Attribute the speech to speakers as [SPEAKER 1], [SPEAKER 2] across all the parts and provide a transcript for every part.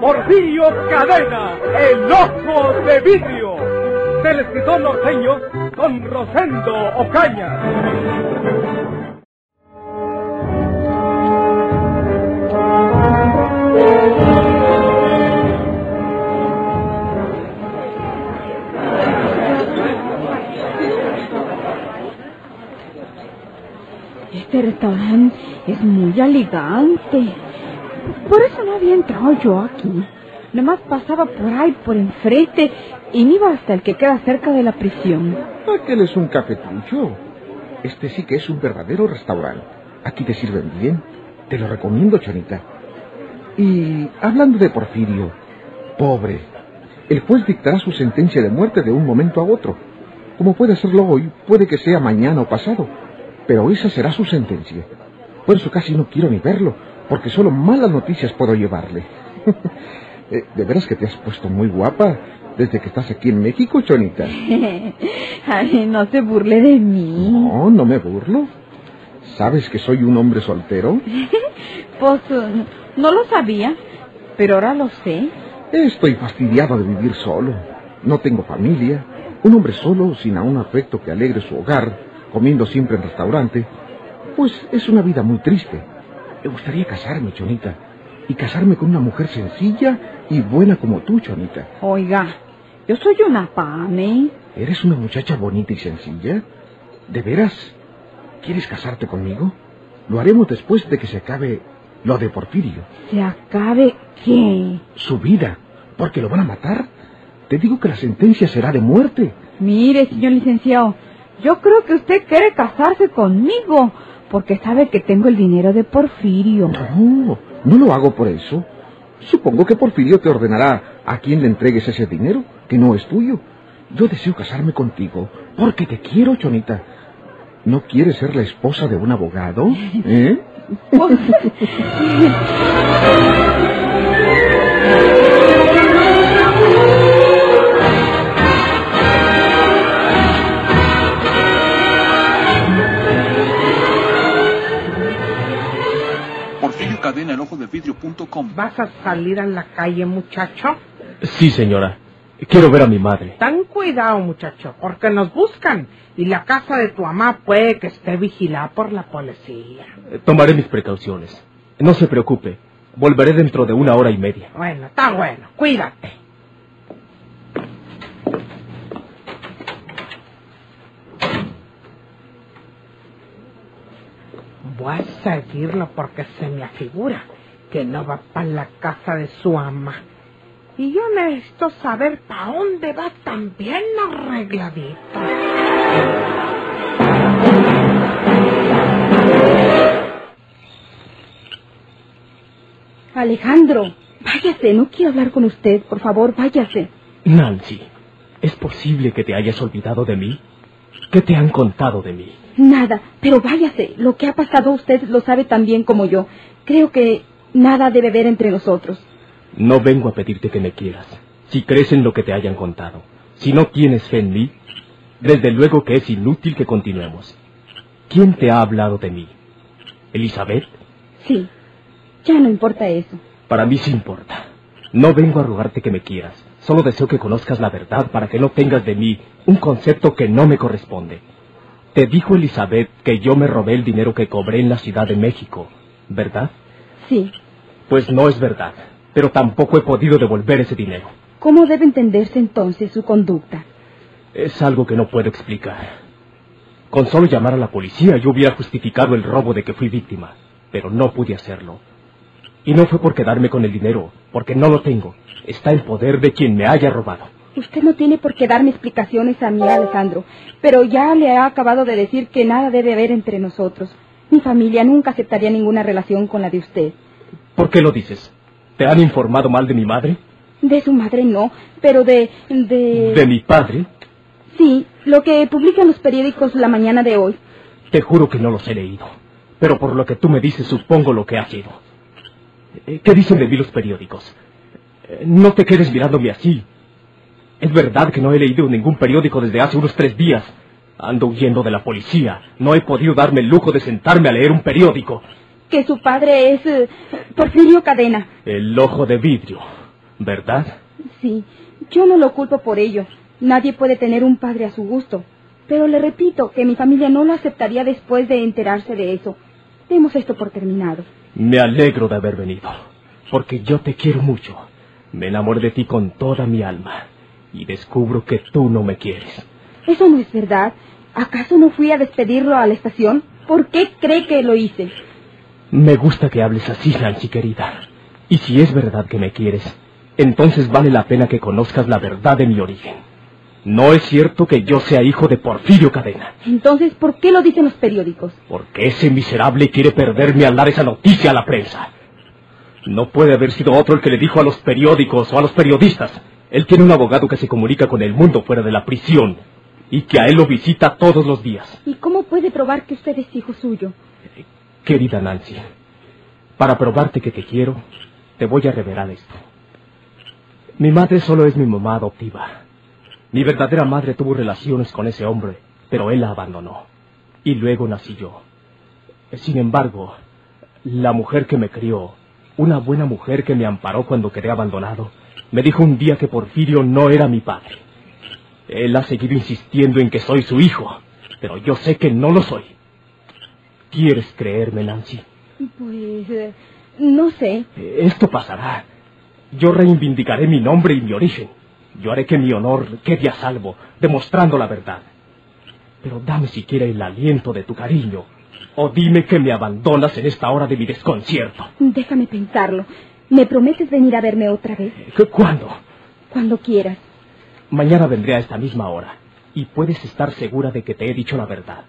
[SPEAKER 1] Porfirio Cadena, el ojo de vidrio, del escritor norteño Don Rosendo Ocaña.
[SPEAKER 2] Este restaurante es muy elegante. Por eso no había entrado yo aquí. Nomás pasaba por ahí, por enfrente, y me iba hasta el que queda cerca de la prisión.
[SPEAKER 3] Aquel es un cafetucho. Este sí que es un verdadero restaurante. Aquí te sirven bien. Te lo recomiendo, Chonita. Y hablando de Porfirio, pobre, el juez dictará su sentencia de muerte de un momento a otro. Como puede serlo hoy, puede que sea mañana o pasado. Pero esa será su sentencia. Por eso casi no quiero ni verlo, porque solo malas noticias puedo llevarle. Eh, de veras que te has puesto muy guapa desde que estás aquí en México, Chonita.
[SPEAKER 2] Ay, no se burle de mí.
[SPEAKER 3] No, no me burlo. ¿Sabes que soy un hombre soltero?
[SPEAKER 2] Pues eh, no lo sabía, pero ahora lo sé.
[SPEAKER 3] Estoy fastidiado de vivir solo. No tengo familia. Un hombre solo, sin aún afecto que alegre su hogar, comiendo siempre en restaurante, pues es una vida muy triste. Me gustaría casarme, Chonita, y casarme con una mujer sencilla y buena como tú, Chonita.
[SPEAKER 2] Oiga, yo soy una pame.
[SPEAKER 3] ¿Eres una muchacha bonita y sencilla? ¿De veras? ¿Quieres casarte conmigo? Lo haremos después de que se acabe lo de Porfirio.
[SPEAKER 2] ¿Se acabe qué?
[SPEAKER 3] Su vida, porque lo van a matar. Te digo que la sentencia será de muerte.
[SPEAKER 2] Mire, señor licenciado, yo creo que usted quiere casarse conmigo, porque sabe que tengo el dinero de Porfirio.
[SPEAKER 3] No, no lo hago por eso. Supongo que Porfirio te ordenará a quién le entregues ese dinero, que no es tuyo. Yo deseo casarme contigo, porque te quiero, Chonita. ¿No quieres ser la esposa de un abogado? ¿Eh?
[SPEAKER 4] ¿Vas a salir a la calle, muchacho?
[SPEAKER 5] Sí, señora. Quiero ver a mi madre.
[SPEAKER 4] Ten cuidado, muchacho, porque nos buscan y la casa de tu mamá puede que esté vigilada por la policía.
[SPEAKER 5] Eh, Tomaré mis precauciones. No se preocupe. Volveré dentro de una hora y media.
[SPEAKER 4] Bueno, está bueno, cuídate. Voy a seguirlo porque se me afigura que no va para la casa de su ama. Y yo necesito saber para dónde va tan bien arregladito.
[SPEAKER 2] Alejandro, váyase, no quiero hablar con usted, por favor, váyase.
[SPEAKER 5] Nancy, ¿es posible que te hayas olvidado de mí? ¿Qué te han contado de mí?
[SPEAKER 2] Nada, pero váyase, lo que ha pasado usted lo sabe tan bien como yo. Creo que nada debe haber entre nosotros.
[SPEAKER 5] No vengo a pedirte que me quieras. Si crees en lo que te hayan contado. Si no tienes fe en mí, desde luego que es inútil que continuemos. ¿Quién te ha hablado de mí? ¿Elizabeth?
[SPEAKER 2] Sí, ya no importa eso.
[SPEAKER 5] Para mí sí importa. No vengo a rogarte que me quieras. Solo deseo que conozcas la verdad para que no tengas de mí un concepto que no me corresponde. Te dijo Elizabeth que yo me robé el dinero que cobré en la Ciudad de México, ¿verdad?
[SPEAKER 2] Sí.
[SPEAKER 5] Pues no es verdad, pero tampoco he podido devolver ese dinero.
[SPEAKER 2] ¿Cómo debe entenderse entonces su conducta?
[SPEAKER 5] Es algo que no puedo explicar. Con solo llamar a la policía yo hubiera justificado el robo de que fui víctima, pero no pude hacerlo. Y no fue por quedarme con el dinero, porque no lo tengo. Está en poder de quien me haya robado.
[SPEAKER 2] Usted no tiene por qué darme explicaciones a mí, Alejandro, pero ya le ha acabado de decir que nada debe haber entre nosotros. Mi familia nunca aceptaría ninguna relación con la de usted.
[SPEAKER 5] ¿Por qué lo dices? ¿Te han informado mal de mi madre?
[SPEAKER 2] De su madre no, pero de... de...
[SPEAKER 5] ¿De mi padre?
[SPEAKER 2] Sí, lo que publican los periódicos la mañana de hoy.
[SPEAKER 5] Te juro que no los he leído. Pero por lo que tú me dices, supongo lo que ha sido. Eh, ¿Qué dicen de mí los periódicos? Eh, No te quedes mirándome así. Es verdad que no he leído ningún periódico desde hace unos tres días. Ando huyendo de la policía. No he podido darme el lujo de sentarme a leer un periódico.
[SPEAKER 2] Que su padre es eh, Porfirio Cadena.
[SPEAKER 5] El ojo de vidrio. ¿Verdad?
[SPEAKER 2] Sí, yo no lo culpo por ello. Nadie puede tener un padre a su gusto. Pero le repito que mi familia no lo aceptaría después de enterarse de eso. Demos esto por terminado.
[SPEAKER 5] Me alegro de haber venido. Porque yo te quiero mucho. Me enamoré de ti con toda mi alma. Y descubro que tú no me quieres.
[SPEAKER 2] Eso no es verdad. ¿Acaso no fui a despedirlo a la estación? ¿Por qué cree que lo hice?
[SPEAKER 5] Me gusta que hables así, Nancy, querida. Y si es verdad que me quieres, entonces vale la pena que conozcas la verdad de mi origen. No es cierto que yo sea hijo de Porfirio Cadena,
[SPEAKER 2] Entonces, ¿por qué lo dicen los periódicos?
[SPEAKER 5] porque ese miserable quiere perderme al dar esa noticia a la prensa. No puede haber sido otro el que le dijo a los periódicos o a los periodistas. Él tiene un abogado que se comunica con el mundo fuera de la prisión y que a él lo visita todos los días.
[SPEAKER 2] ¿Y cómo puede probar que usted es hijo suyo?
[SPEAKER 5] Querida Nancy, para probarte que te quiero, te voy a revelar esto. Mi madre solo es mi mamá adoptiva. Mi verdadera madre tuvo relaciones con ese hombre, pero él la abandonó. Y luego nací yo. Sin embargo, la mujer que me crió, una buena mujer que me amparó cuando quedé abandonado, me dijo un día que Porfirio no era mi padre. Él ha seguido insistiendo en que soy su hijo, pero yo sé que no lo soy. ¿Quieres creerme, Nancy?
[SPEAKER 2] Pues... eh, no sé.
[SPEAKER 5] Esto pasará. Yo reivindicaré mi nombre y mi origen. Yo haré que mi honor quede a salvo, demostrando la verdad. Pero dame siquiera el aliento de tu cariño, o dime que me abandonas en esta hora de mi desconcierto.
[SPEAKER 2] Déjame pensarlo. ¿Me prometes venir a verme otra vez?
[SPEAKER 5] ¿Qué- ¿Cuándo?
[SPEAKER 2] Cuando quieras.
[SPEAKER 5] Mañana vendré a esta misma hora, y puedes estar segura de que te he dicho la verdad.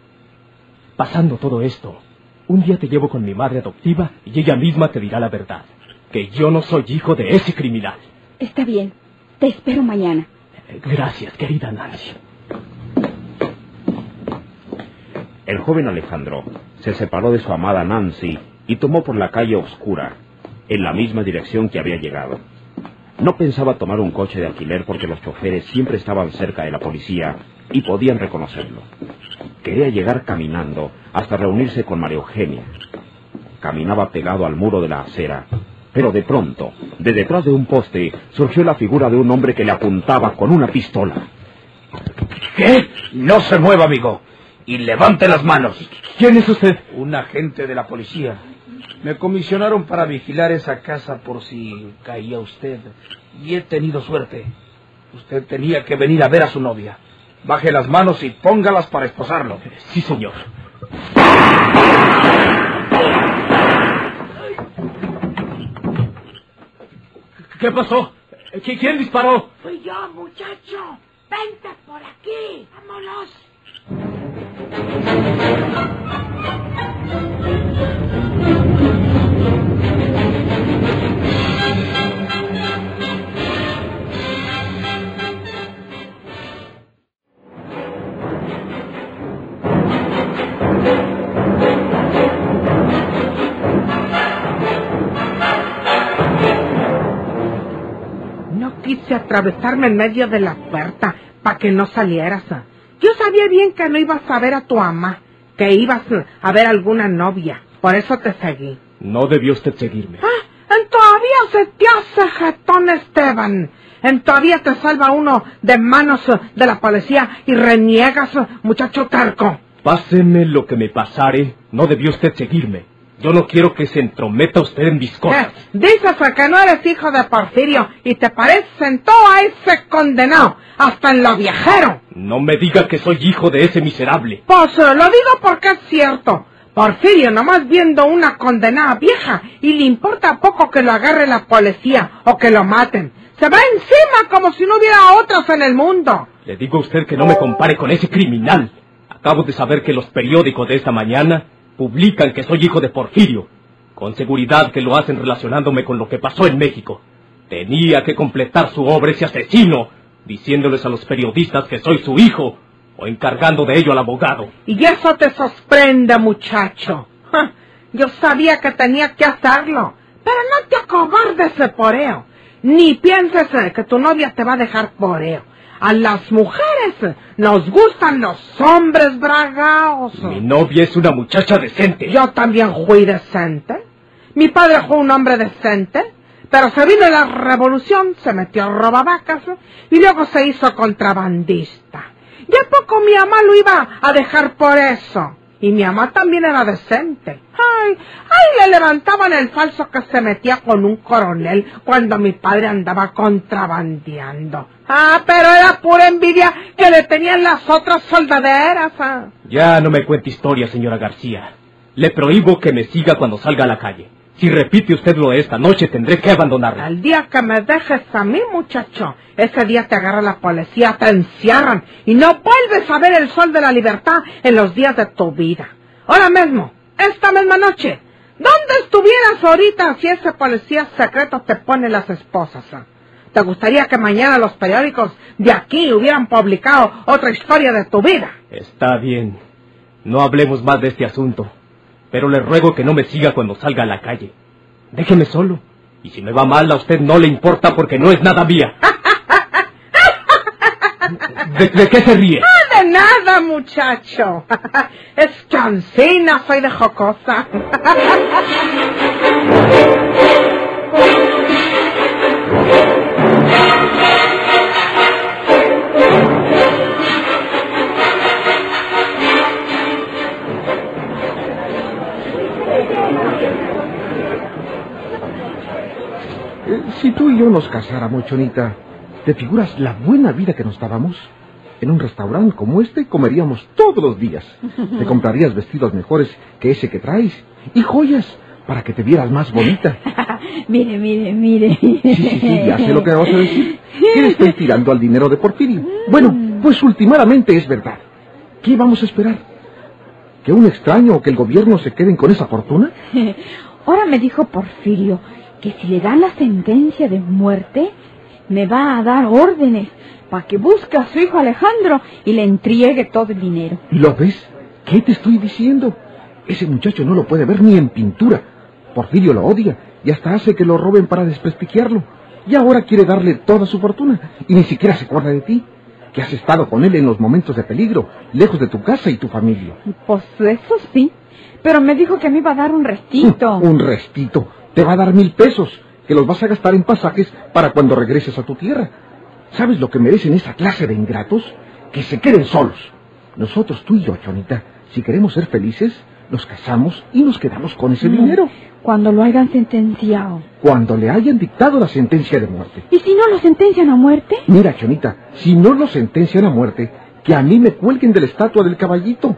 [SPEAKER 5] Pasando todo esto, un día te llevo con mi madre adoptiva y ella misma te dirá la verdad, que yo no soy hijo de ese criminal.
[SPEAKER 2] Está bien. Te espero mañana.
[SPEAKER 5] Gracias, querida Nancy.
[SPEAKER 6] El joven Alejandro se separó de su amada Nancy y tomó por la calle oscura, en la misma dirección que había llegado. No pensaba tomar un coche de alquiler porque los choferes siempre estaban cerca de la policía y podían reconocerlo. Quería llegar caminando hasta reunirse con María Eugenia. Caminaba pegado al muro de la acera, pero de pronto, de detrás de un poste, surgió la figura de un hombre que le apuntaba con una pistola.
[SPEAKER 7] ¿Qué? No se mueva, amigo. Y levante las manos.
[SPEAKER 5] ¿Quién es usted?
[SPEAKER 7] Un agente de la policía. Me comisionaron para vigilar esa casa por si caía usted. Y he tenido suerte. Usted tenía que venir a ver a su novia. Baje las manos y póngalas para esposarlo.
[SPEAKER 5] Sí, señor. ¿Qué pasó? ¿Qui- ¿Quién disparó?
[SPEAKER 4] Fui yo, muchacho. Vente por aquí. Vámonos. No quise atravesarme en medio de la puerta para que no salieras. Yo sabía bien que no ibas a ver a tu mamá, que ibas a ver a alguna novia. Por eso te seguí.
[SPEAKER 5] No debió usted seguirme.
[SPEAKER 4] Ah, en todavía se te hace jetón, Esteban. En todavía te salva uno de manos de la policía y reniegas, muchacho terco.
[SPEAKER 5] Páseme lo que me pasare, no debió usted seguirme. Yo no quiero que se entrometa usted en mis cosas.
[SPEAKER 4] Eh, dices que no eres hijo de Porfirio y te pareces en todo a ese condenado, hasta en lo viajero.
[SPEAKER 5] No me diga que soy hijo de ese miserable.
[SPEAKER 4] Pues lo digo porque es cierto. Porfirio, nomás viendo una condenada vieja y le importa poco que lo agarre la policía o que lo maten. Se va encima como si no hubiera otros en el mundo.
[SPEAKER 5] Le digo a usted que no me compare con ese criminal. Acabo de saber que los periódicos de esta mañana publican que soy hijo de Porfirio. Con seguridad que lo hacen relacionándome con lo que pasó en México. Tenía que completar su obra ese asesino, diciéndoles a los periodistas que soy su hijo, o encargando de ello al abogado.
[SPEAKER 4] Y eso te sorprende, muchacho. Yo sabía que tenía que hacerlo, pero no te acobardes de por ello. Ni pienses que tu novia te va a dejar por ello. A las mujeres nos gustan los hombres bragaos.
[SPEAKER 5] Mi novia es una muchacha decente.
[SPEAKER 4] Yo también fui decente. Mi padre fue un hombre decente. Pero se vino la revolución, se metió a robavacas y luego se hizo contrabandista. Y a poco mi mamá lo iba a dejar por eso. Y mi mamá también era decente. Ay, ay, le levantaban el falso que se metía con un coronel cuando mi padre andaba contrabandeando. Ah, pero era pura envidia que le tenían las otras soldaderas. ah.
[SPEAKER 5] Ya no me cuente historia, señora García. Le prohíbo que me siga cuando salga a la calle. Si repite usted lo de esta noche, tendré que abandonarla.
[SPEAKER 4] Al día que me dejes a mí, muchacho, ese día te agarra la policía, te encierran y no vuelves a ver el sol de la libertad en los días de tu vida. Ahora mismo, esta misma noche, ¿dónde estuvieras ahorita si ese policía secreto te pone las esposas? ah? ¿Te gustaría que mañana los periódicos de aquí hubieran publicado otra historia de tu vida?
[SPEAKER 5] Está bien. No hablemos más de este asunto. Pero le ruego que no me siga cuando salga a la calle. Déjeme solo. Y si me va mal, a usted no le importa porque no es nada mía. ¿De, de qué se ríe?
[SPEAKER 4] Nada, muchacho. Es chancina, soy de jocosa.
[SPEAKER 3] Eh, si tú y yo nos casáramos, Chonita, ¿te figuras la buena vida que nos dábamos? En un restaurante como este comeríamos todos los días. Te comprarías vestidos mejores que ese que traes y joyas para que te vieras más bonita.
[SPEAKER 2] mire, mire, mire.
[SPEAKER 3] Sí, sí, sí, ya sé lo que me vas a decir. Que le estoy tirando al dinero de Porfirio. Bueno, pues últimamente es verdad. ¿Qué vamos a esperar? ¿Que un extraño o que el gobierno se queden con esa fortuna?
[SPEAKER 2] Ahora me dijo Porfirio que si le dan la sentencia de muerte, me va a dar órdenes para que busque a su hijo Alejandro y le entregue todo el dinero.
[SPEAKER 3] ¿Lo ves? ¿Qué te estoy diciendo? Ese muchacho no lo puede ver ni en pintura. Porfirio lo odia y hasta hace que lo roben para desprestigiarlo. Y ahora quiere darle toda su fortuna y ni siquiera se acuerda de ti, que has estado con él en los momentos de peligro, lejos de tu casa y tu familia.
[SPEAKER 2] Pues eso sí, pero me dijo que me iba a dar un restito.
[SPEAKER 3] Un restito. Te va a dar mil pesos, que los vas a gastar en pasajes para cuando regreses a tu tierra. ¿Sabes lo que merecen esa clase de ingratos? Que se queden solos. Nosotros, tú y yo, Chonita, si queremos ser felices, nos casamos y nos quedamos con ese dinero.
[SPEAKER 2] Cuando lo hayan sentenciado.
[SPEAKER 3] Cuando le hayan dictado la sentencia de muerte.
[SPEAKER 2] ¿Y si no lo sentencian a muerte?
[SPEAKER 3] Mira, Chonita, si no lo sentencian a muerte, que a mí me cuelguen de la estatua del caballito.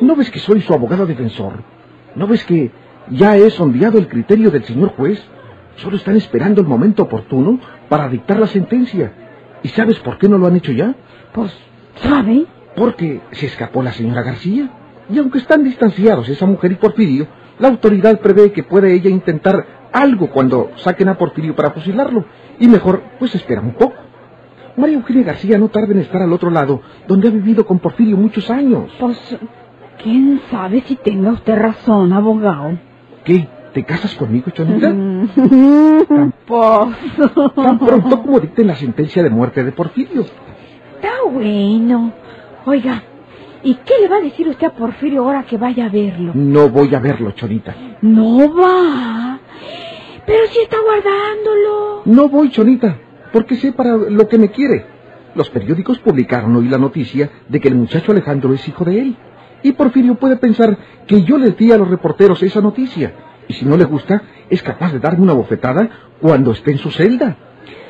[SPEAKER 3] ¿No ves que soy su abogado defensor? ¿No ves que ya he sondeado el criterio del señor juez? Solo están esperando el momento oportuno para dictar la sentencia. ¿Y sabes por qué no lo han hecho ya?
[SPEAKER 2] Pues, ¿sabe?
[SPEAKER 3] Porque se escapó la señora García. Y aunque están distanciados esa mujer y Porfirio, la autoridad prevé que puede ella intentar algo cuando saquen a Porfirio para fusilarlo. Y mejor, pues espera un poco. María Eugenia García no tarda en estar al otro lado, donde ha vivido con Porfirio muchos años.
[SPEAKER 2] Pues, ¿quién sabe si tenga usted razón, abogado?
[SPEAKER 3] ¿Qué? ¿Te casas conmigo, Chonita?
[SPEAKER 2] Pues...
[SPEAKER 3] Tan pronto como dicten la sentencia de muerte de Porfirio.
[SPEAKER 2] Está bueno. Oiga, ¿y qué le va a decir usted a Porfirio ahora que vaya a verlo?
[SPEAKER 3] No voy a verlo, Chonita.
[SPEAKER 2] No va. Pero si está guardándolo.
[SPEAKER 3] No voy, Chonita, porque sé para lo que me quiere. Los periódicos publicaron hoy la noticia de que el muchacho Alejandro es hijo de él. Y Porfirio puede pensar que yo les di a los reporteros esa noticia. Y si no le gusta, es capaz de darme una bofetada cuando esté en su celda.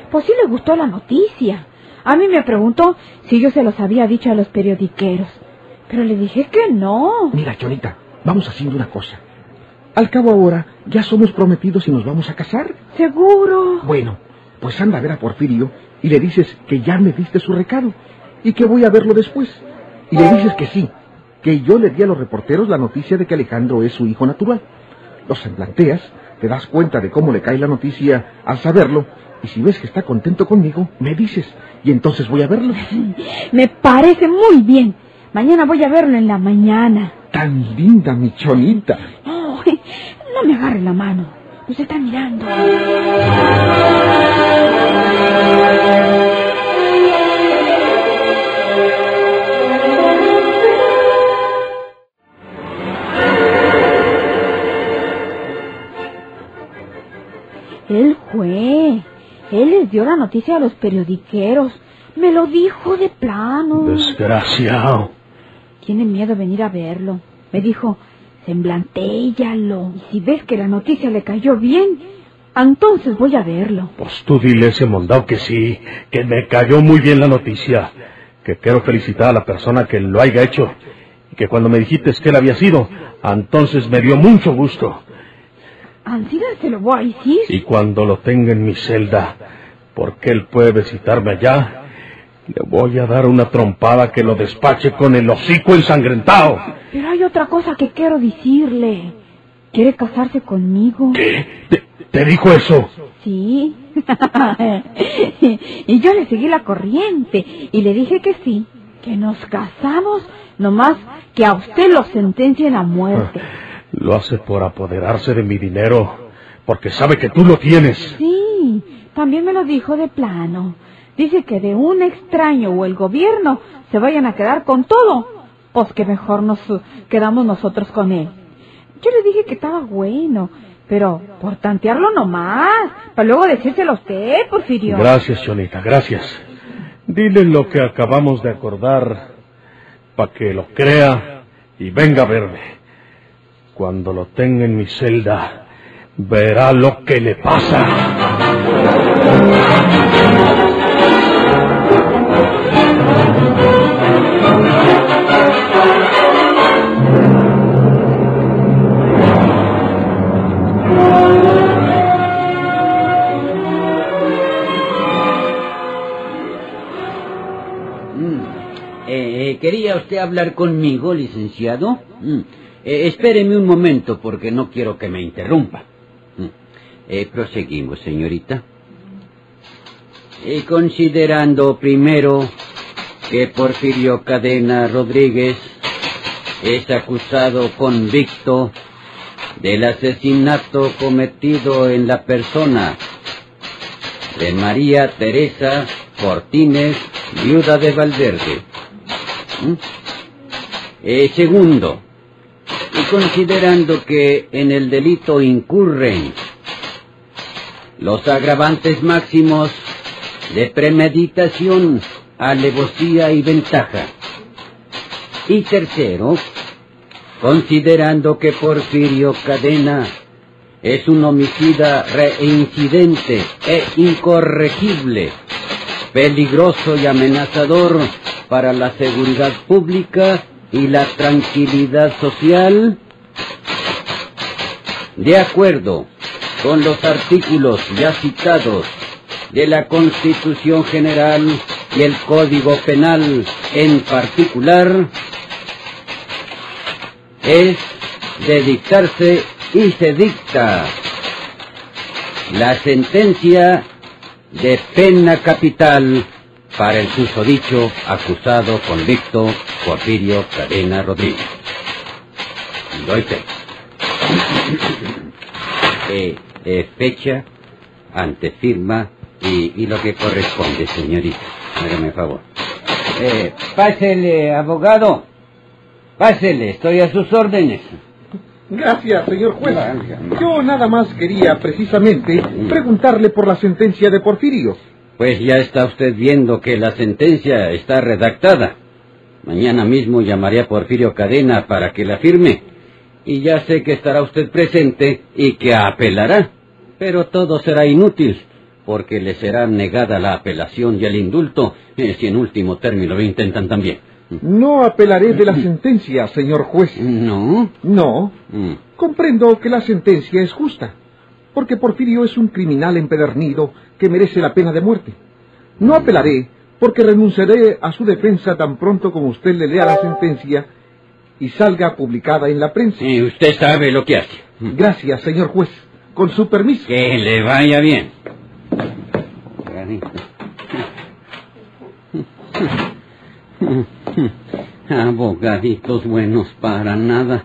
[SPEAKER 2] Pues sí le gustó la noticia. A mí me preguntó si yo se los había dicho a los periodiqueros. Pero le dije que no.
[SPEAKER 3] Mira, Chonita, vamos haciendo una cosa. Al cabo ahora, ya somos prometidos y nos vamos a casar.
[SPEAKER 2] Seguro.
[SPEAKER 3] Bueno, pues anda a ver a Porfirio y le dices que ya me diste su recado y que voy a verlo después. Y le dices que sí, que yo le di a los reporteros la noticia de que Alejandro es su hijo natural. Lo semblanteas, te das cuenta de cómo le cae la noticia al saberlo Y si ves que está contento conmigo, me dices. Y entonces voy a verlo.
[SPEAKER 2] Me parece muy bien. Mañana voy a verlo en la mañana.
[SPEAKER 3] Tan linda, mi chonita.
[SPEAKER 2] No, no me agarre la mano. Nos está mirando. Él fue. Él les dio la noticia a los periodiqueros. Me lo dijo de plano.
[SPEAKER 5] Desgraciado.
[SPEAKER 2] Tiene miedo de venir a verlo. Me dijo, semblantéllalo. Y si ves que la noticia le cayó bien, entonces voy a verlo.
[SPEAKER 5] Pues tú dile a ese mondao que sí, que me cayó muy bien la noticia. Que quiero felicitar a la persona que lo haya hecho. Y que cuando me dijiste que él había sido, entonces me dio mucho gusto.
[SPEAKER 2] Ansida se lo voy a decir.
[SPEAKER 5] Y cuando lo tenga en mi celda, porque él puede visitarme allá, le voy a dar una trompada que lo despache con el hocico ensangrentado.
[SPEAKER 2] Pero hay otra cosa que quiero decirle. ¿Quiere casarse conmigo?
[SPEAKER 5] ¿Qué? ¿Te, te dijo eso?
[SPEAKER 2] Sí. y yo le seguí la corriente y le dije que sí, que nos casamos, nomás que a usted lo sentencien a muerte.
[SPEAKER 5] Lo hace por apoderarse de mi dinero, porque sabe que tú lo tienes.
[SPEAKER 2] Sí, también me lo dijo de plano. Dice que de un extraño o el gobierno se vayan a quedar con todo, pues que mejor nos quedamos nosotros con él. Yo le dije que estaba bueno, pero por tantearlo nomás, para luego decírselo a usted, Porfirio.
[SPEAKER 5] Gracias, Chonita, gracias. Dile lo que acabamos de acordar, para que lo crea y venga a verme. Cuando lo tenga en mi celda, verá lo que le pasa.
[SPEAKER 8] Eh, ¿Quería usted hablar conmigo, licenciado? Mm. Eh, espéreme un momento porque no quiero que me interrumpa. Mm. Eh, proseguimos, señorita. Eh, considerando primero que Porfirio Cadena Rodríguez es acusado convicto del asesinato cometido en la persona de María Teresa Fortines, viuda de Valverde. ¿Mm? Segundo, y considerando que en el delito incurren los agravantes máximos de premeditación, alevosía y ventaja. Y tercero, considerando que Porfirio Cadena es un homicida reincidente e incorregible, peligroso y amenazador para la seguridad pública y la tranquilidad social? De acuerdo con los artículos ya citados de la Constitución General y el Código Penal en particular, es de dictarse y se dicta la sentencia de pena capital para el susodicho acusado convicto Porfirio Cadena Rodríguez. Doy fe. eh, eh, fecha, antefirma y, y, lo que corresponde, señorita. Hágame favor. Eh, pásele, abogado. Pásele, estoy a sus órdenes.
[SPEAKER 3] Gracias, señor juez. Yo nada más quería precisamente preguntarle por la sentencia de Porfirio.
[SPEAKER 8] Pues ya está usted viendo que la sentencia está redactada. Mañana mismo llamaré a Porfirio Cadena para que la firme. Y ya sé que estará usted presente y que apelará. Pero todo será inútil, porque le será negada la apelación y el indulto, eh, si en último término lo intentan también.
[SPEAKER 3] No apelaré de la sentencia, señor juez.
[SPEAKER 8] ¿No?
[SPEAKER 3] No. Mm. Comprendo que la sentencia es justa, porque Porfirio es un criminal empedernido que merece la pena de muerte. No apelaré porque renunciaré a su defensa tan pronto como usted le lea la sentencia y salga publicada en la prensa.
[SPEAKER 8] Y usted sabe lo que hace.
[SPEAKER 3] Gracias, señor juez. Con su permiso.
[SPEAKER 8] Que le vaya bien. abogadito. Abogaditos buenos para nada.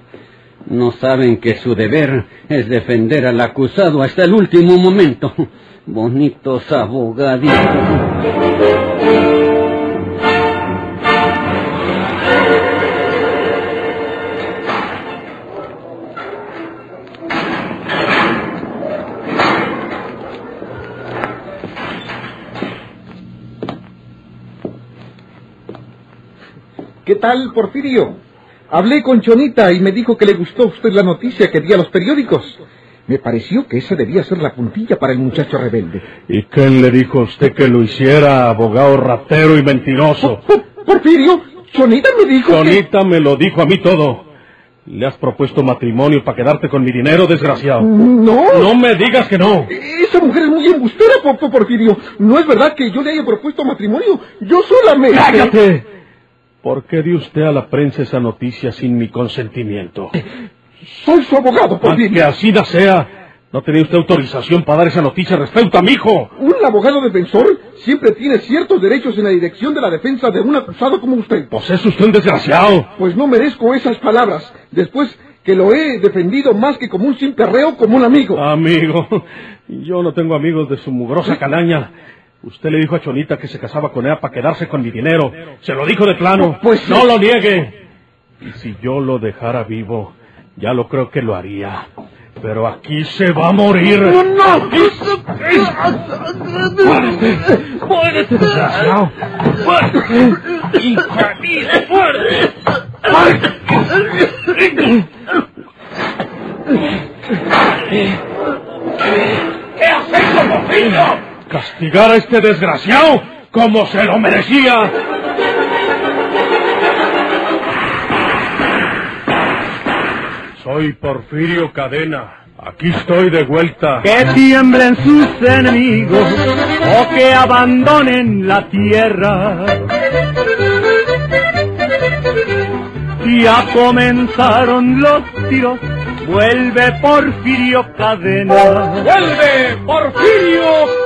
[SPEAKER 8] No saben que su deber es defender al acusado hasta el último momento. Bonitos abogaditos.
[SPEAKER 3] Tal, Porfirio? Hablé con Chonita y me dijo que le gustó a usted la noticia que di a los periódicos. Me pareció que esa debía ser la puntilla para el muchacho rebelde.
[SPEAKER 9] ¿Y quién le dijo a usted que lo hiciera, abogado ratero y mentiroso?
[SPEAKER 3] Porfirio, Chonita me dijo que...
[SPEAKER 9] Chonita me lo dijo a mí todo. ¿Le has propuesto matrimonio para quedarte con mi dinero, desgraciado?
[SPEAKER 3] No.
[SPEAKER 9] No me digas que no.
[SPEAKER 3] Esa mujer es muy embustera, Por- Por- Porfirio. No es verdad que yo le haya propuesto matrimonio. Yo solamente...
[SPEAKER 9] ¡Cállate! ¿Por qué dio usted a la prensa esa noticia sin mi consentimiento?
[SPEAKER 3] Soy su abogado,
[SPEAKER 9] Aunque
[SPEAKER 3] Porfirio.
[SPEAKER 9] así no sea, no tenía usted autorización para dar esa noticia respecto a mi hijo.
[SPEAKER 3] Un abogado defensor siempre tiene ciertos derechos en la dirección de la defensa de un acusado como usted.
[SPEAKER 9] Pues es usted un desgraciado.
[SPEAKER 3] Pues no merezco esas palabras. Después que lo he defendido más que como un simple reo, como un amigo.
[SPEAKER 9] Amigo, yo no tengo amigos de su mugrosa calaña. Usted le dijo a Chonita que se casaba con ella para quedarse con mi dinero. Se lo dijo de plano.
[SPEAKER 3] Pues
[SPEAKER 9] no lo niegue. Y si yo lo dejara vivo, ya lo creo que lo haría. Pero aquí se va a morir.
[SPEAKER 3] ¡No, no!
[SPEAKER 9] Aquí ¡Muérete! ¡Muérete, desgraciado! ¡Muérete! ¡Infeliz! ¡Muérete! ¿Qué has hecho, Porfirio? Castigar a este desgraciado como se lo merecía. Soy Porfirio Cadena. Aquí estoy de vuelta.
[SPEAKER 10] Que tiemblen sus enemigos o que abandonen la tierra. Ya comenzaron los tiros, vuelve Porfirio Cadena.
[SPEAKER 1] ¡Vuelve Porfirio